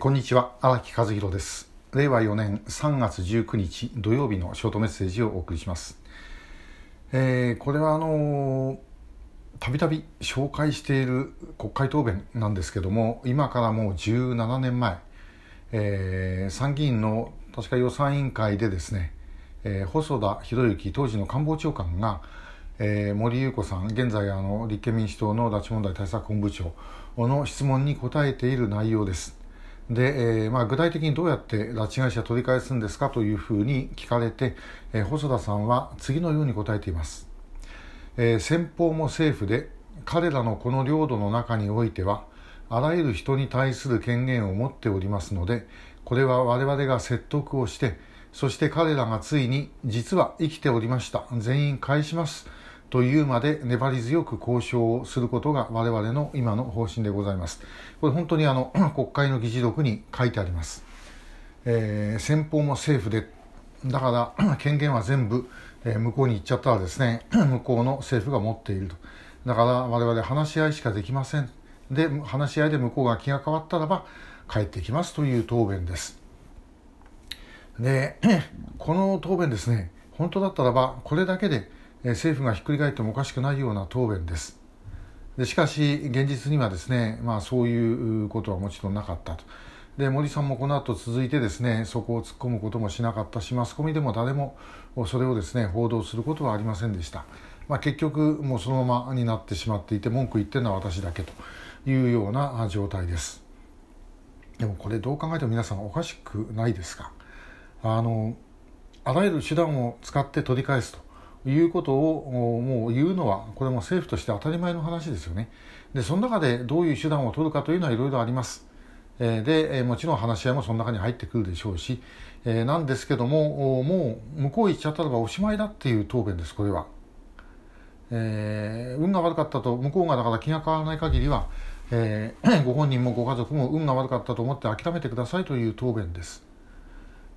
こんにちは荒木和弘です令和4年3月19日土曜日のショートメッセージをお送りします、えー、これはあのたびたび紹介している国会答弁なんですけども今からもう17年前、えー、参議院の確か予算委員会でですね、えー、細田博之当時の官房長官がえー、森裕子さん、現在あの立憲民主党の拉致問題対策本部長の質問に答えている内容です。で、えーまあ、具体的にどうやって拉致会社取り返すんですかというふうに聞かれて、えー、細田さんは次のように答えています、えー、先方も政府で彼らのこの領土の中においてはあらゆる人に対する権限を持っておりますのでこれは我々が説得をしてそして彼らがついに実は生きておりました。全員返します。というまで粘り強く交渉をすることが我々の今の方針でございます。これ本当にあの 国会の議事録に書いてあります。えー、先方も政府で、だから 権限は全部、えー、向こうに行っちゃったらですね、向こうの政府が持っていると。だから我々話し合いしかできません。で、話し合いで向こうが気が変わったらば帰ってきますという答弁です。で、この答弁ですね、本当だったらばこれだけで政府がひっくり返ってもおかしくないような答弁です。でしかし、現実にはですね、まあ、そういうことはもちろんなかったと。で森さんもこの後続いてですねそこを突っ込むこともしなかったしマスコミでも誰もそれをですね報道することはありませんでした、まあ、結局もうそのままになってしまっていて文句言ってるのは私だけというような状態ですでもこれどう考えても皆さんおかしくないですかあのあらゆる手段を使って取り返すということをもう言うのはこれも政府として当たり前の話ですよね。でその中でどういう手段を取るかというのはいろいろあります。でもちろん話し合いもその中に入ってくるでしょうし、なんですけどももう向こう行っちゃったらばおしまいだっていう答弁ですこれは。えー、運が悪かったと向こうがだから気が変わらない限りは、えー、ご本人もご家族も運が悪かったと思って諦めてくださいという答弁です。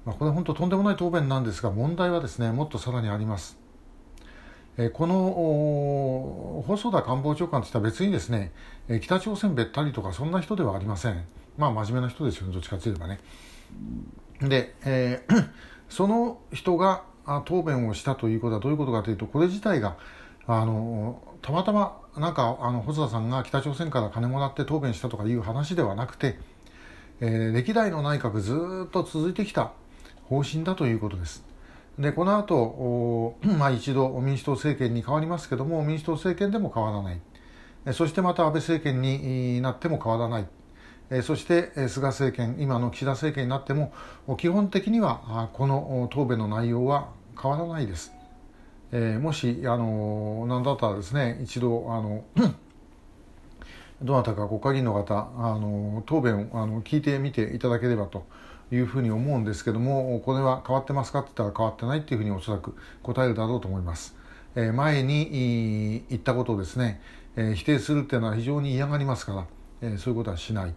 まあ、これは本当とんでもない答弁なんですが問題はですねもっとさらにあります。この細田官房長官としては別にですね北朝鮮べったりとかそんな人ではありません。まあ真面目な人ですよねどっちかといえばね。で、えー、その人が答弁をしたということはどういうことかというとこれ自体があのたまたまなんかあの細田さんが北朝鮮から金もらって答弁したとかいう話ではなくて、えー、歴代の内閣ずっと続いてきた方針だということです。でこの後、まあ一度民主党政権に変わりますけども民主党政権でも変わらないそしてまた安倍政権になっても変わらないそして菅政権今の岸田政権になっても基本的にはこの答弁の内容は変わらないです。えー、もしあの何だったらですね一度あの どなたか国会議員の方あの答弁をあの聞いてみていただければというふうに思うんですけどもこれは変わってますかって言ったら変わってないっていうふうにおそらく答えるだろうと思います。え、前に言ったことをですね、え、否定するっていうのは非常に嫌がりますから、え、そういうことはしない。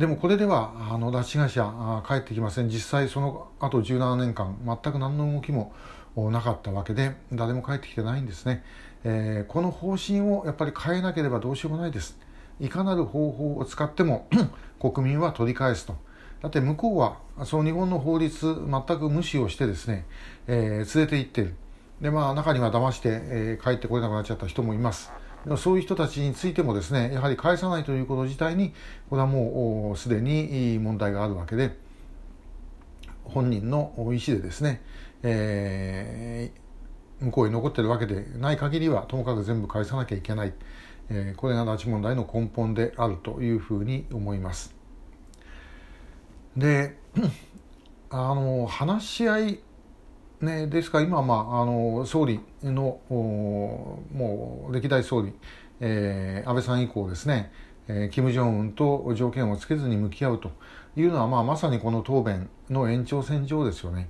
でもこれではあの拉致会社帰ってきません実際その後17年間全く何の動きもなかったわけで誰も帰ってきてないんですね、えー、この方針をやっぱり変えなければどうしようもないですいかなる方法を使っても 国民は取り返すとだって向こうはその日本の法律全く無視をしてですね、えー、連れて行ってる。でまあ中には騙して、えー、帰ってこれなくなっちゃった人もいます。そういう人たちについてもですねやはり返さないということ自体にこれはもうすでに問題があるわけで本人の意思でですね、えー、向こうに残ってるわけでない限りはともかく全部返さなきゃいけない、えー、これが拉致問題の根本であるというふうに思います。であの話し合いね、ですか今、まあ、あの総理のもう歴代総理、えー、安倍さん以降ですね、えー、金正恩と条件をつけずに向き合うというのは、まあ、まさにこの答弁の延長線上ですよね。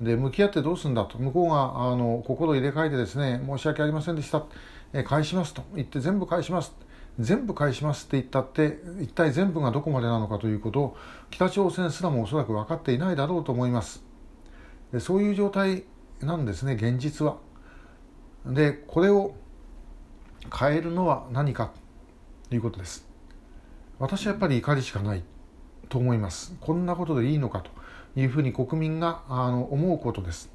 で向き合ってどうするんだと向こうがあの心を入れ替えてですね申し訳ありませんでした、えー、返しますと言って全部返します全部返しますって言ったって一体全部がどこまでなのかということを北朝鮮すらもおそらく分かっていないだろうと思います。でそういう状態なんですね現実は。でこれを変えるのは何かということです。私はやっぱり怒りしかないと思いますこんなことでいいのかというふうに国民があの思うことです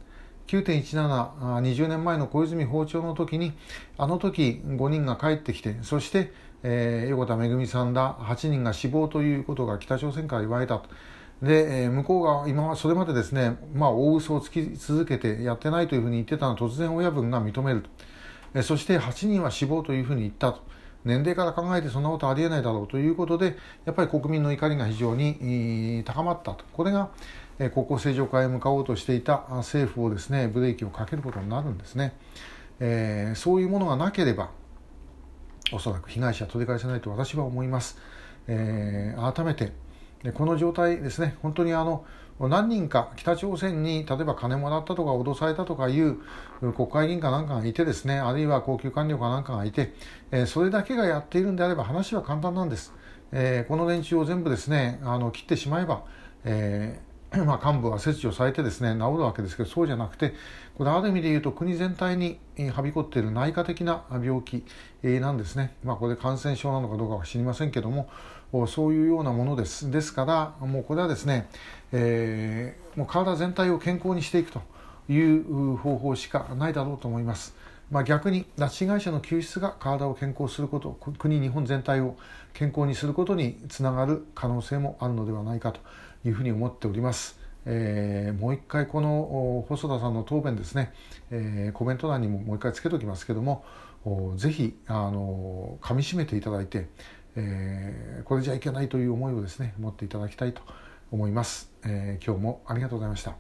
9.17、20年前の小泉訪朝の時に、あの時5人が帰ってきて、そして、えー、横田めぐみさんら8人が死亡ということが北朝鮮から言われた。で、えー、向こうが今それまでですね、まあ、大嘘をつき続けてやってないというふうに言ってたのを突然親分が認めると。えー、そして8人は死亡というふうに言ったと。年齢から考えてそんなことありえないだろうということで、やっぱり国民の怒りが非常に高まったと。これが、国交正常化へ向かおうとしていた政府をですね、ブレーキをかけることになるんですね。えー、そういうものがなければ、おそらく被害者取り返せないと私は思います。えー、改めて、この状態ですね、本当にあの、何人か北朝鮮に例えば金もらったとか脅されたとかいう国会議員かなんかがいてですね、あるいは高級官僚かなんかがいて、えそれだけがやっているんであれば話は簡単なんです。えこの連中を全部ですね、あの切ってしまえば、え まあ、幹部は切除されてですね治るわけですけどそうじゃなくてこれある意味で言うと国全体にはびこっている内科的な病気なんですね、まあ、これ感染症なのかどうかは知りませんけどもそういうようなものですですからもうこれはですね、えー、もう体全体を健康にしていくという方法しかないだろうと思います。まあ、逆に拉致被害者の救出が体を健康すること国日本全体を健康にすることにつながる可能性もあるのではないかというふうに思っております。えー、もう一回この細田さんの答弁ですね、えー、コメント欄にももう一回つけておきますけどもぜひあの噛みしめていただいて、えー、これじゃいけないという思いをですね持っていただきたいと思います、えー、今日もありがとうございました。